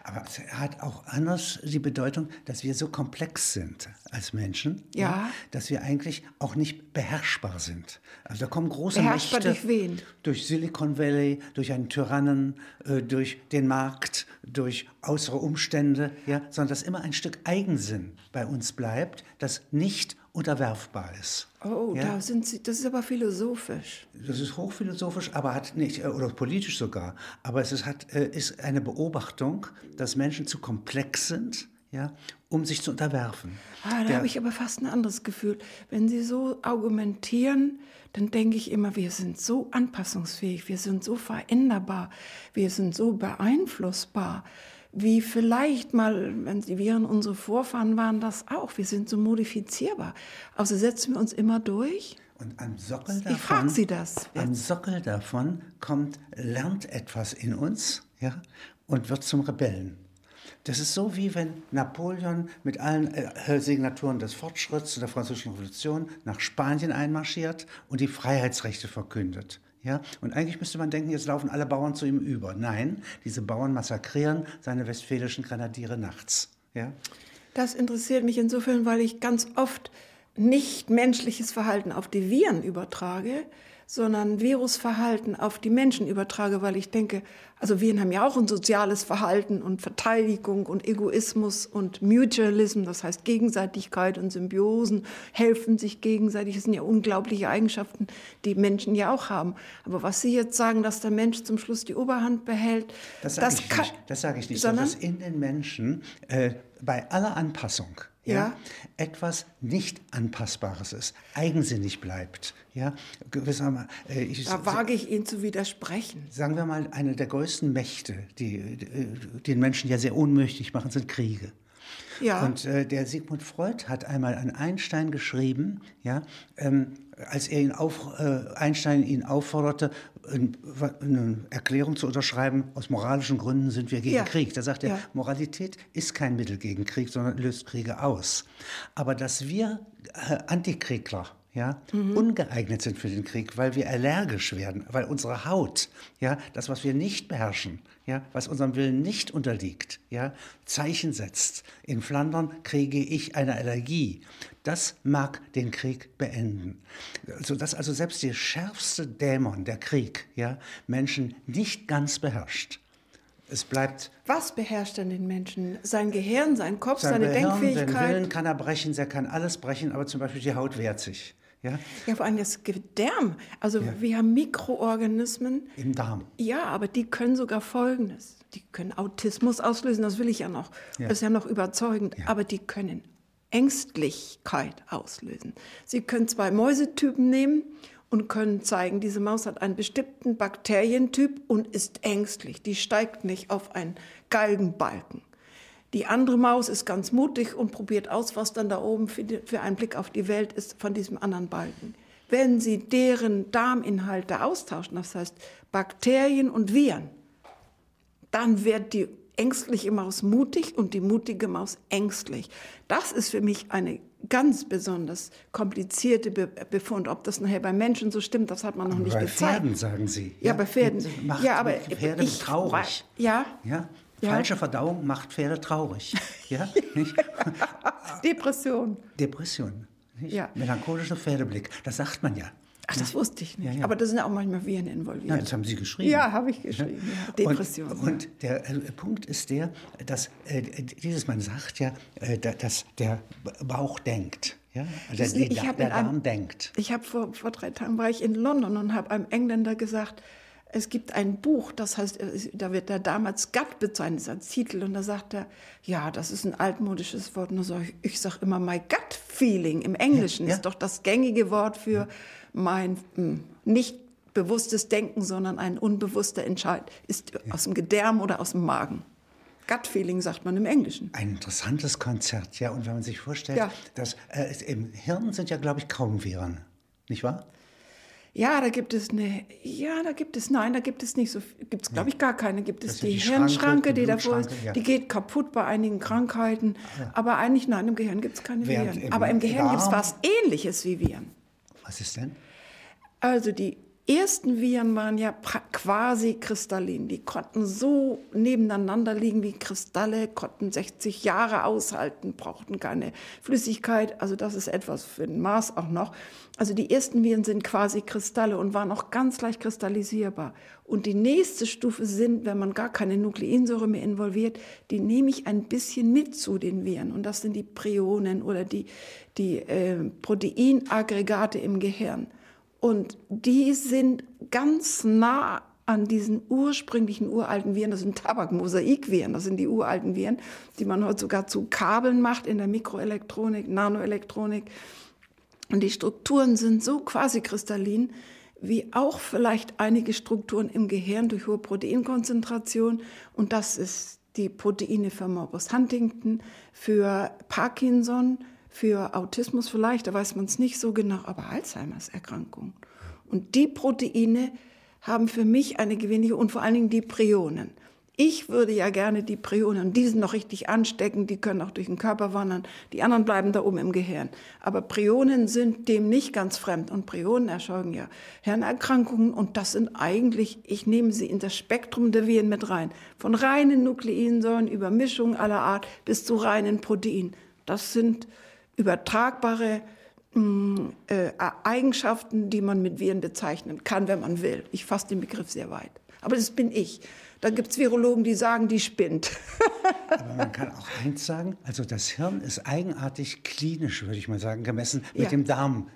Aber es hat auch anders die Bedeutung, dass wir so komplex sind als Menschen, ja. ja dass wir eigentlich auch nicht beherrschbar sind. Also da kommen große beherrschbar Mächte durch wen? Durch Silicon Valley, durch einen Tyrannen, äh, durch den Markt, durch äußere Umstände, ja, sondern dass immer ein Stück Eigensinn bei uns bleibt, das nicht unterwerfbar ist. Oh, ja? da sind Sie, das ist aber philosophisch. Das ist hochphilosophisch, aber hat nicht, äh, oder politisch sogar, aber es ist, hat, äh, ist eine Beobachtung, dass Menschen zu komplex sind, ja, um sich zu unterwerfen. Ah, da habe ich aber fast ein anderes Gefühl. Wenn Sie so argumentieren, dann denke ich immer, wir sind so anpassungsfähig, wir sind so veränderbar, wir sind so beeinflussbar wie vielleicht mal, wenn die Viren unsere Vorfahren waren, das auch. Wir sind so modifizierbar. Also setzen wir uns immer durch. Und am Sockel davon, ich frage Sie das. Am Sockel davon kommt, lernt etwas in uns, ja, und wird zum Rebellen. Das ist so wie wenn Napoleon mit allen äh, Signaturen des Fortschritts der Französischen Revolution nach Spanien einmarschiert und die Freiheitsrechte verkündet. Ja, und eigentlich müsste man denken, jetzt laufen alle Bauern zu ihm über. Nein, diese Bauern massakrieren seine westfälischen Grenadiere nachts. Ja? Das interessiert mich insofern, weil ich ganz oft nicht menschliches Verhalten auf die Viren übertrage, sondern Virusverhalten auf die Menschen übertrage, weil ich denke, also Viren haben ja auch ein soziales Verhalten und Verteidigung und Egoismus und Mutualism, das heißt Gegenseitigkeit und Symbiosen, helfen sich gegenseitig. Das sind ja unglaubliche Eigenschaften, die Menschen ja auch haben. Aber was Sie jetzt sagen, dass der Mensch zum Schluss die Oberhand behält, das sage ich, nicht. Das sage ich nicht, sondern dass in den Menschen äh, bei aller Anpassung ja, ja, etwas nicht anpassbares ist, eigensinnig bleibt. Ja, äh, ich, da wage ich Ihnen zu widersprechen. Sagen wir mal, eine der größten Mächte, die, die äh, den Menschen ja sehr unmöglich machen, sind Kriege. Ja. Und äh, der Sigmund Freud hat einmal an Einstein geschrieben, ja, ähm, als er ihn auf, äh, Einstein ihn aufforderte, eine Erklärung zu unterschreiben, aus moralischen Gründen sind wir gegen ja. Krieg. Da sagt er, ja. Moralität ist kein Mittel gegen Krieg, sondern löst Kriege aus. Aber dass wir äh, Antikriegler ja, mhm. ungeeignet sind für den Krieg, weil wir allergisch werden, weil unsere Haut, ja, das, was wir nicht beherrschen, ja, was unserem Willen nicht unterliegt, ja, Zeichen setzt. In Flandern kriege ich eine Allergie. Das mag den Krieg beenden. Sodass also selbst der schärfste Dämon, der Krieg, ja, Menschen nicht ganz beherrscht. Es bleibt. Was beherrscht denn den Menschen? Sein Gehirn, sein Kopf, sein seine Gehirn, Denkfähigkeit? Den Willen kann er brechen, er kann alles brechen, aber zum Beispiel die Haut wehrt sich. Ja, ja vor allem das Gedärm. Also ja. wir haben Mikroorganismen. Im Darm. Ja, aber die können sogar Folgendes. Die können Autismus auslösen, das will ich ja noch. Ja. Das ist ja noch überzeugend. Ja. Aber die können Ängstlichkeit auslösen. Sie können zwei Mäusetypen nehmen und können zeigen, diese Maus hat einen bestimmten Bakterientyp und ist ängstlich. Die steigt nicht auf einen Galgenbalken. Die andere Maus ist ganz mutig und probiert aus, was dann da oben für, die, für einen Blick auf die Welt ist von diesem anderen Balken. Wenn Sie deren Darminhalte austauschen, das heißt Bakterien und Viren, dann wird die ängstliche Maus mutig und die mutige Maus ängstlich. Das ist für mich eine ganz besonders komplizierte Be Befund. Ob das nachher bei Menschen so stimmt, das hat man noch aber nicht bei gezeigt. Pferden, sagen Sie. Ja, ja bei Pferden. Macht ja, aber Pferde ich, traurig. Ja. ja. Ja. Falsche Verdauung macht Pferde traurig. Ja? Depression. Depression. Ja. Melancholischer Pferdeblick. Das sagt man ja. Ach, das wusste ich nicht. Ja, ja. Aber da sind auch manchmal Viren involviert. Nein, das haben Sie geschrieben. Ja, habe ich geschrieben. Ja. Depression. Und, und der äh, Punkt ist der, dass äh, dieses, man sagt ja, äh, da- dass der Bauch denkt. Ja? Also Das- der, ich der, der in einem- Darm denkt. Ich habe vor, vor drei Tagen war ich in London und habe einem Engländer gesagt, es gibt ein Buch, das heißt, äh, da wird der damals Gut bezeichnet als Titel und da sagt er, ja, das ist ein altmodisches Wort. Und sag ich, ich sage immer, my gut feeling im Englischen Ja, ja. ist doch das gängige Wort für mein mh, nicht bewusstes Denken, sondern ein unbewusster Entscheid. Ist aus dem Gedärm oder aus dem Magen. Gut feeling sagt man im Englischen. Ein interessantes Konzert, ja. Und wenn man sich vorstellt, Ja. dass äh, im Hirn sind ja, glaube ich, kaum Viren, nicht wahr? Ja, da gibt es eine, ja, da gibt es, nein, da gibt es nicht so, gibt es glaube ich gar keine, gibt es die, die Schranke, Hirnschranke, die die davor ist, ja. die geht kaputt bei einigen Krankheiten, aber eigentlich, nein, im Gehirn gibt es keine Während Viren. im Aber im Gehirn gibt es was Ähnliches wie Viren. Was ist denn? Also die ersten Viren waren ja quasi kristallin. Die konnten so nebeneinander liegen wie Kristalle, konnten 60 Jahre aushalten, brauchten keine Flüssigkeit. Also das ist etwas für den Mars auch noch. Also die ersten Viren sind quasi Kristalle und waren auch ganz leicht kristallisierbar. Und die nächste Stufe sind, wenn man gar keine Nukleinsäure mehr involviert, die nehme ich ein bisschen mit zu den Viren. Und das sind die Prionen oder die, die äh, Proteinaggregate im Gehirn. Und die sind ganz nah an diesen ursprünglichen uralten Viren. Das sind Tabakmosaikviren. Das sind die uralten Viren, die man heute sogar zu Kabeln macht in der Mikroelektronik, Nanoelektronik. Und die Strukturen sind so quasi kristallin, wie auch vielleicht einige Strukturen im Gehirn durch hohe Proteinkonzentration. Und das ist die Proteine für Morbus Huntington, für Parkinson, für Autismus vielleicht, da weiß man es nicht so genau, aber Alzheimers Erkrankung. Und die Proteine haben für mich eine gewöhnliche und vor allen Dingen die Prionen. Ich würde ja gerne die Prionen, die sind noch richtig ansteckend, die können auch durch den Körper wandern, die anderen bleiben da oben im Gehirn. Aber Prionen sind dem nicht ganz fremd und Prionen erzeugen ja Hirnerkrankungen und das sind eigentlich, ich nehme sie in das Spektrum der Viren mit rein. Von reinen Nukleinsäuren über Mischungen aller Art bis zu reinen Proteinen. Das sind übertragbare mh, äh, Eigenschaften, die man mit Viren bezeichnen kann, wenn man will. Ich fasse den Begriff sehr weit. Aber das bin ich. Da gibt es Virologen, die sagen, die spinnt. Aber man kann auch eins sagen, also das Hirn ist eigenartig klinisch, würde ich mal sagen, gemessen mit Ja. dem Darminhalt,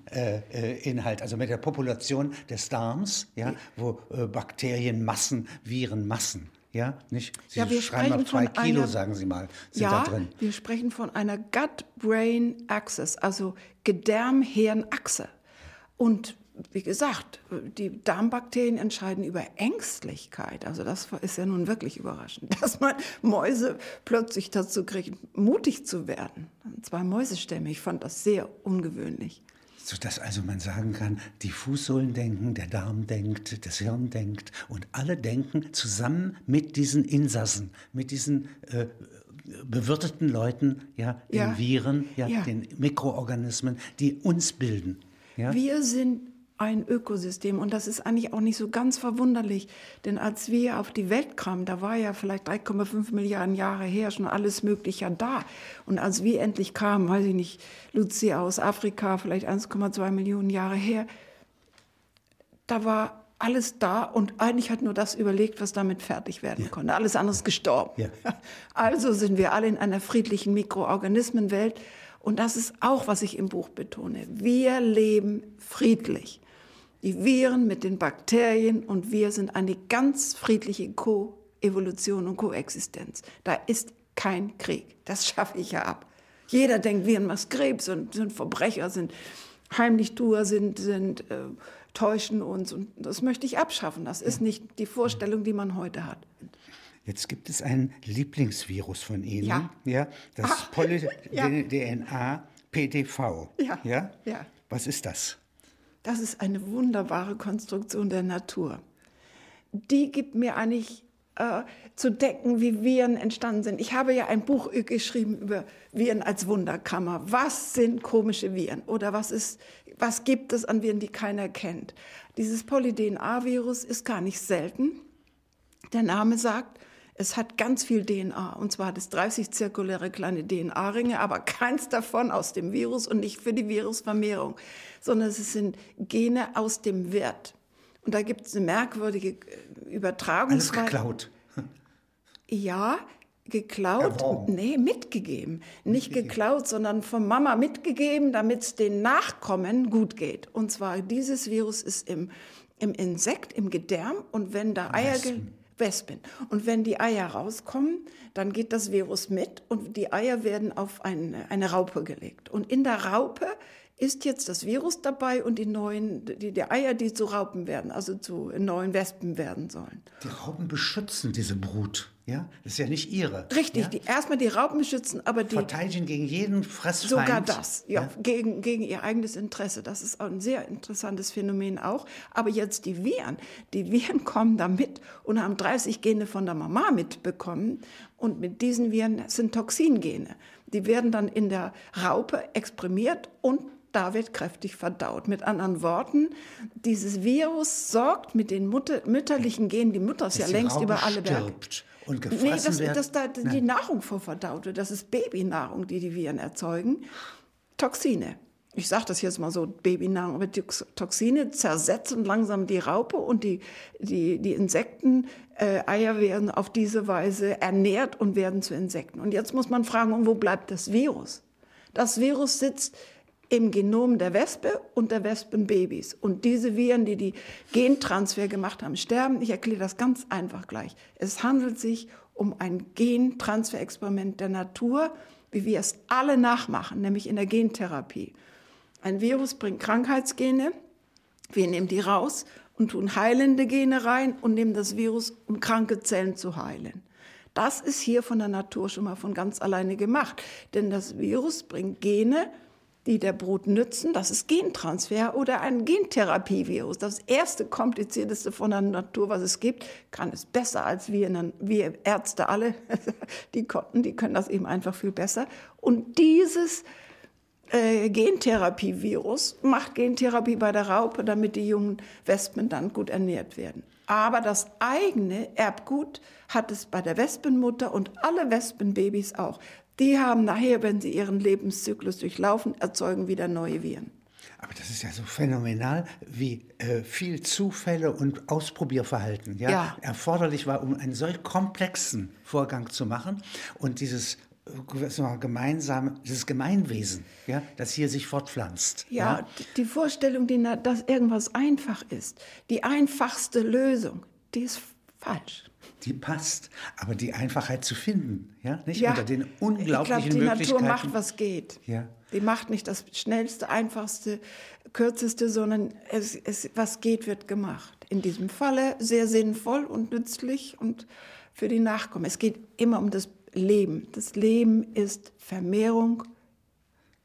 äh, Inhalt, also mit der Population des Darms, ja, wo äh, Bakterienmassen, Virenmassen, ja, nicht? Sie Ja, wir schreiben zwei Kilo, einer- sagen Sie mal, sind ja, da drin. wir sprechen von einer Gut-Brain-Axis, also Gedärm-Hirn-Achse. Und wie gesagt, die Darmbakterien entscheiden über Ängstlichkeit. Also das ist ja nun wirklich überraschend, dass man Mäuse plötzlich dazu kriegt, mutig zu werden. Zwei Mäusestämme, ich fand das sehr ungewöhnlich. Sodass also man sagen kann, die Fußsohlen denken, der Darm denkt, das Hirn denkt und alle denken zusammen mit diesen Insassen, mit diesen äh, bewirteten Leuten, ja, den Ja. Viren, ja, Ja. den Mikroorganismen, die uns bilden. Ja? Wir sind ein Ökosystem und das ist eigentlich auch nicht so ganz verwunderlich, denn als wir auf die Welt kamen, da war ja vielleicht 3,5 Milliarden Jahre her schon alles Mögliche da und als wir endlich kamen, weiß ich nicht, Lucia aus Afrika, vielleicht 1,2 Millionen Jahre her, da war alles da und eigentlich hat nur das überlegt, was damit fertig werden konnte. Alles andere ist gestorben. Ja. Also sind wir alle in einer friedlichen Mikroorganismenwelt. Und das ist auch, was ich im Buch betone. Wir leben friedlich. Die Viren mit den Bakterien und wir sind eine ganz friedliche Koevolution und Koexistenz. Da ist kein Krieg. Das schaffe ich ja ab. Jeder denkt, Viren machen Krebs und sind Verbrecher, sind Heimlichtuer, sind, sind äh, täuschen uns. Und das möchte ich abschaffen. Das ist nicht die Vorstellung, die man heute hat. Jetzt gibt es ein Lieblingsvirus von Ihnen, Ja. ja das ja. Poly-DNA PDV. Ja, ja? ja. Was ist das? Das ist eine wunderbare Konstruktion der Natur. Die gibt mir eigentlich äh, zu denken, wie Viren entstanden sind. Ich habe ja ein Buch geschrieben über Viren als Wunderkammer. Was sind komische Viren? Oder was, ist, was gibt es an Viren, die keiner kennt? Dieses Poly-DNA-Virus ist gar nicht selten. Der Name sagt, Es hat ganz viel DNA. Und zwar hat es 30 zirkuläre kleine DNA-Ringe, aber keins davon aus dem Virus und nicht für die Virusvermehrung, sondern es sind Gene aus dem Wirt. Und da gibt es eine merkwürdige äh, Übertragungsweise. Alles geklaut. Ja, geklaut, Erworben. nee, mitgegeben. Nicht mitgegeben. geklaut, sondern von Mama mitgegeben, damit es den Nachkommen gut geht. Und zwar dieses Virus ist im, im Insekt, im Gedärm und wenn da Eier... Wespen. Wespen. Und wenn die Eier rauskommen, dann geht das Virus mit und die Eier werden auf eine, eine Raupe gelegt. Und in der Raupe ist jetzt das Virus dabei und die neuen, die, die Eier, die zu Raupen werden, also zu neuen Wespen werden sollen. Die Raupen beschützen diese Brut. Ja, das ist ja nicht ihre. Richtig, ja? die erstmal die Raupen beschützen, aber die verteidigen gegen jeden Fressfeind. Sogar das, ja, ja, Gegen, gegen ihr eigenes Interesse. Das ist ein sehr interessantes Phänomen auch. Aber jetzt die Viren, die Viren kommen da mit und haben 30 Gene von der Mama mitbekommen und mit diesen Viren sind Toxingene. Die werden dann in der Raupe exprimiert und da wird kräftig verdaut. Mit anderen Worten, dieses Virus sorgt mit den Mutter, mütterlichen Genen, die Mutter ist ja längst über alle Berge. Und gefressen nee, das, wird. das da die Nahrung vorverdaut wird. Das ist Babynahrung, die die Viren erzeugen. Toxine. Ich sage das jetzt mal so, Babynahrung, aber die Toxine zersetzen langsam die Raupe und die, die, die Insekten, äh, Eier werden auf diese Weise ernährt und werden zu Insekten. Und jetzt muss man fragen, und wo bleibt das Virus? Das Virus sitzt im Genom der Wespe und der Wespenbabys. Und diese Viren, die die Gentransfer gemacht haben, sterben. Ich erkläre das ganz einfach gleich. Es handelt sich um ein Gentransferexperiment der Natur, wie wir es alle nachmachen, nämlich in der Gentherapie. Ein Virus bringt Krankheitsgene, wir nehmen die raus und tun heilende Gene rein und nehmen das Virus, um kranke Zellen zu heilen. Das ist hier von der Natur schon mal von ganz alleine gemacht. Denn das Virus bringt Gene, die der Brut nützen. Das ist Gentransfer oder ein Gentherapievirus. Das erste komplizierteste von der Natur, was es gibt, kann es besser als wir, wir Ärzte alle. Die konnten, die können das eben einfach viel besser. Und dieses äh, Gentherapievirus macht Gentherapie bei der Raupe, damit die jungen Wespen dann gut ernährt werden. Aber das eigene Erbgut hat es bei der Wespenmutter und alle Wespenbabys auch. Die haben nachher, wenn sie ihren Lebenszyklus durchlaufen, erzeugen wieder neue Viren. Aber das ist ja so phänomenal, wie äh, viel Zufälle und Ausprobierverhalten ja, ja, erforderlich war, um einen solch komplexen Vorgang zu machen. Und dieses äh, gemeinsame, dieses Gemeinwesen, ja, das hier sich fortpflanzt. Ja, ja. die Vorstellung, die, dass irgendwas einfach ist, die einfachste Lösung, die ist falsch die passt. Aber die Einfachheit zu finden, ja, nicht ja, unter den unglaublichen ich glaub, die Möglichkeiten. Natur macht, was geht. Ja. Die macht nicht das schnellste, einfachste, kürzeste, sondern es, es, was geht, wird gemacht. In diesem Falle sehr sinnvoll und nützlich und für die Nachkommen. Es geht immer um das Leben. Das Leben ist Vermehrung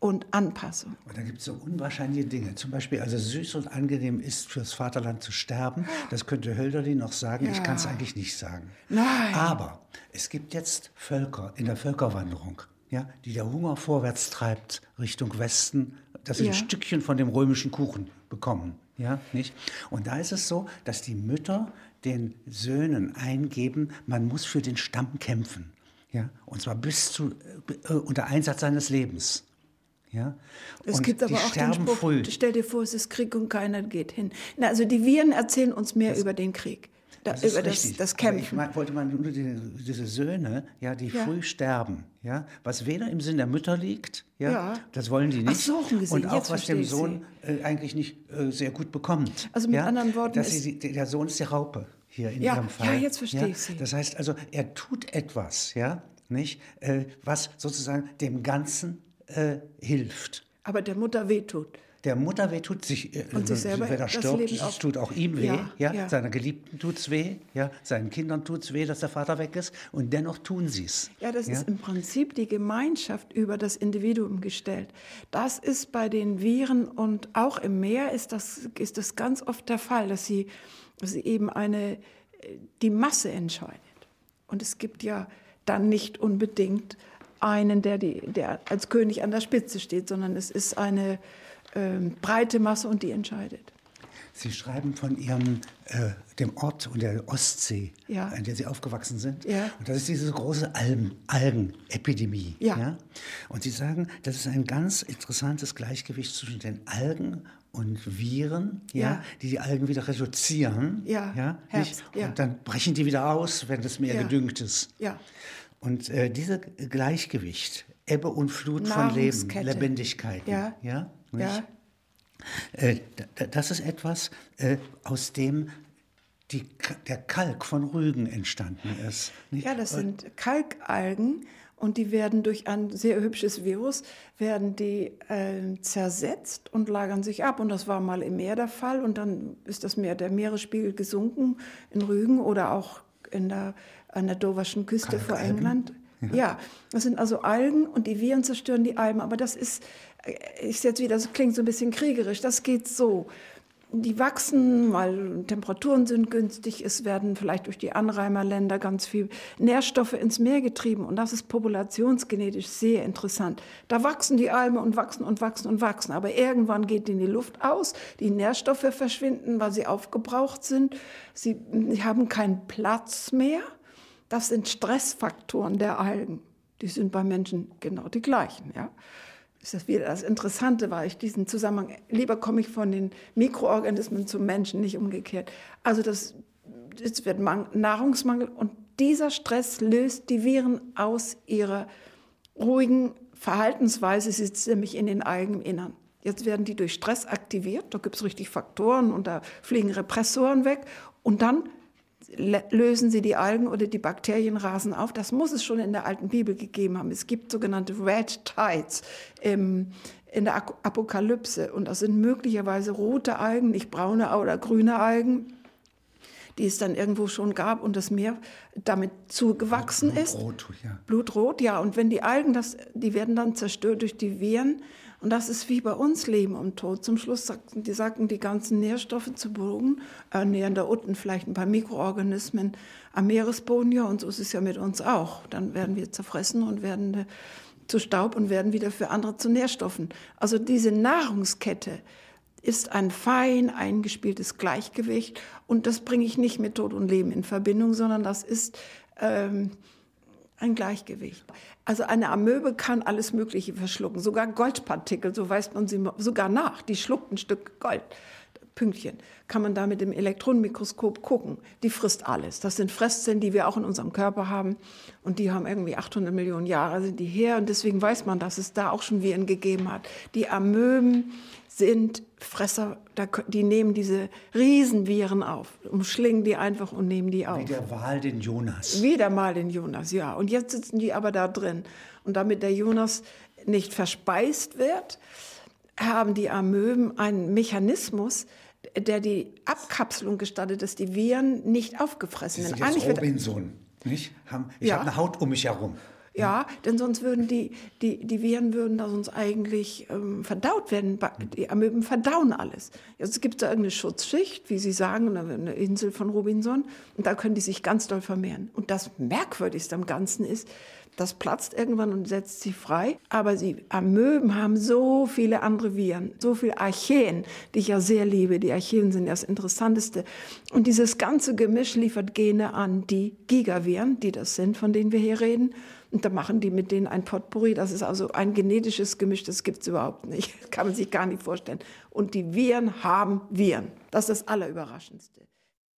und Anpassung. Und da gibt es so unwahrscheinliche Dinge. Zum Beispiel, also süß und angenehm ist fürs Vaterland zu sterben. Das könnte Hölderlin noch sagen. Ja. Ich kann es eigentlich nicht sagen. Nein. Aber es gibt jetzt Völker in der Völkerwanderung, ja, die der Hunger vorwärts treibt Richtung Westen, dass sie ja. ein Stückchen von dem römischen Kuchen bekommen. Ja, nicht? Und da ist es so, dass die Mütter den Söhnen eingeben, man muss für den Stamm kämpfen. Ja, und zwar bis zu, äh, unter Einsatz seines Lebens. Ja? Es und gibt aber auch den Spruch, früh. stell dir vor, es ist Krieg und keiner geht hin. Na, also die Viren erzählen uns mehr das, über den Krieg, da, das über das, das, Kämpfen. Aber ich wollte mal nur die, diese Söhne, ja, die ja. früh sterben, ja, was weder im Sinn der Mütter liegt, ja, ja. das wollen die nicht, so, und auch was dem Sohn äh, eigentlich nicht äh, sehr gut bekommt. Also mit ja? anderen Worten, dass sie, der Sohn ist die Raupe hier in ja, ihrem Fall. Ja, jetzt verstehe ich Sie. Das heißt also, er tut etwas, ja, nicht, äh, was sozusagen dem Ganzen äh, hilft. Aber der Mutter wehtut. Der Mutter wehtut sich, äh, und sich selber, wenn er stirbt, es tut auch ihm weh, ja, ja, ja. seiner Geliebten tut es weh, ja, seinen Kindern tut es weh, dass der Vater weg ist und dennoch tun sie es. Ja, das ja? ist im Prinzip die Gemeinschaft über das Individuum gestellt. Das ist bei den Viren und auch im Meer ist das, ist das ganz oft der Fall, dass sie, dass sie eben eine, die Masse entscheidet. Und es gibt ja dann nicht unbedingt einen, der, die, der als König an der Spitze steht, sondern es ist eine äh, breite Masse und die entscheidet. Sie schreiben von Ihrem, äh, dem Ort und der Ostsee, Ja. an der Sie aufgewachsen sind. Ja. Und das ist diese große Algen, Algenepidemie. Ja. Und Sie sagen, das ist ein ganz interessantes Gleichgewicht zwischen den Algen und Viren, ja, Ja. die die Algen wieder reduzieren. Ja, ja, Herbst, ja. Und dann brechen die wieder aus, wenn das Meer Ja. gedüngt ist. Ja. Und äh, dieses Gleichgewicht, Ebbe und Flut von Leben. Lebendigkeit, Ja. ja? Ja. Äh, das ist etwas, äh, aus dem die, der Kalk von Rügen entstanden ist. Nicht? Ja, das sind Kalkalgen und die werden durch ein sehr hübsches Virus, werden die äh, zersetzt und lagern sich ab. Und das war mal im Meer der Fall und dann ist das Meer, der Meeresspiegel gesunken in Rügen oder auch in der, an der Doverschen Küste vor Kalkalgen? England. Ja. das sind also Algen und die Viren zerstören die Algen. Aber das ist, äh, ist jetzt wieder, das klingt so ein bisschen kriegerisch, das geht so. Die wachsen, weil Temperaturen sind günstig, es werden vielleicht durch die Anrainerländer ganz viel Nährstoffe ins Meer getrieben und das ist populationsgenetisch sehr interessant. Da wachsen die Algen und wachsen und wachsen und wachsen, aber irgendwann geht ihnen die Luft aus, die Nährstoffe verschwinden, weil sie aufgebraucht sind, sie haben keinen Platz mehr. Das sind Stressfaktoren der Algen. Die sind bei Menschen genau die gleichen, ja ist das wieder das Interessante, weil ich diesen Zusammenhang, lieber komme ich von den Mikroorganismen zum Menschen, nicht umgekehrt. Also das, es wird Mang Nahrungsmangel und dieser Stress löst die Viren aus ihrer ruhigen Verhaltensweise, sie sitzt nämlich in den Algen Innern. Jetzt werden die durch Stress aktiviert, da gibt es richtig Faktoren und da fliegen Repressoren weg und dann lösen sie die Algen oder die Bakterien rasen auf. Das muss es schon in der alten Bibel gegeben haben. Es gibt sogenannte Red Tides im, in der Apokalypse und das sind möglicherweise rote Algen, nicht braune oder grüne Algen, die es dann irgendwo schon gab und das Meer damit zugewachsen ist. Rot, ja. Blutrot, ja. Und wenn die Algen, das, die werden dann zerstört durch die Viren. Und das ist wie bei uns Leben und Tod. Zum Schluss sagten die, sagten die ganzen Nährstoffe zu Boden, ernähren da unten vielleicht ein paar Mikroorganismen am Meeresboden. Ja, und so ist es ja mit uns auch. Dann werden wir zerfressen und werden zu Staub und werden wieder für andere zu Nährstoffen. Also diese Nahrungskette ist ein fein eingespieltes Gleichgewicht und das bringe ich nicht mit Tod und Leben in Verbindung, sondern das ist ähm, ein Gleichgewicht. Also eine Amöbe kann alles Mögliche verschlucken, sogar Goldpartikel, so weist man sie sogar nach. Die schluckt ein Stück Gold. Pünktchen, kann man da mit dem Elektronenmikroskop gucken. Die frisst alles. Das sind Fresszellen, die wir auch in unserem Körper haben. Und die haben irgendwie 800 Millionen Jahre, sind die her. Und deswegen weiß man, dass es da auch schon Viren gegeben hat. Die Amöben sind Fresser, die nehmen diese Riesenviren auf, umschlingen die einfach und nehmen die auf. Wie der Wal den Jonas. Wieder mal den Jonas, ja. Und jetzt sitzen die aber da drin. Und damit der Jonas nicht verspeist wird, haben die Amöben einen Mechanismus, der die Abkapselung gestattet, dass die Viren nicht aufgefressen werden. jetzt wird- Robinson, nicht? Ich Ja. habe eine Haut um mich herum. Ja, denn sonst würden die, die, die Viren würden da sonst eigentlich ähm, verdaut werden. Ba- Die Amöben verdauen alles. Jetzt gibt es da irgendeine Schutzschicht, wie Sie sagen, eine eine Insel von Robinson, und da können die sich ganz doll vermehren. Und das Merkwürdigste am Ganzen ist, das platzt irgendwann und setzt sie frei. Aber sie Amöben haben so viele andere Viren, so viele Archeen, die ich ja sehr liebe. Die Archeen sind das Interessanteste. Und dieses ganze Gemisch liefert Gene an die Gigaviren, die das sind, von denen wir hier reden. Und da machen die mit denen ein Potpourri. Das ist also ein genetisches Gemisch, das gibt es überhaupt nicht. Das kann man sich gar nicht vorstellen. Und die Viren haben Viren. Das ist das Allerüberraschendste.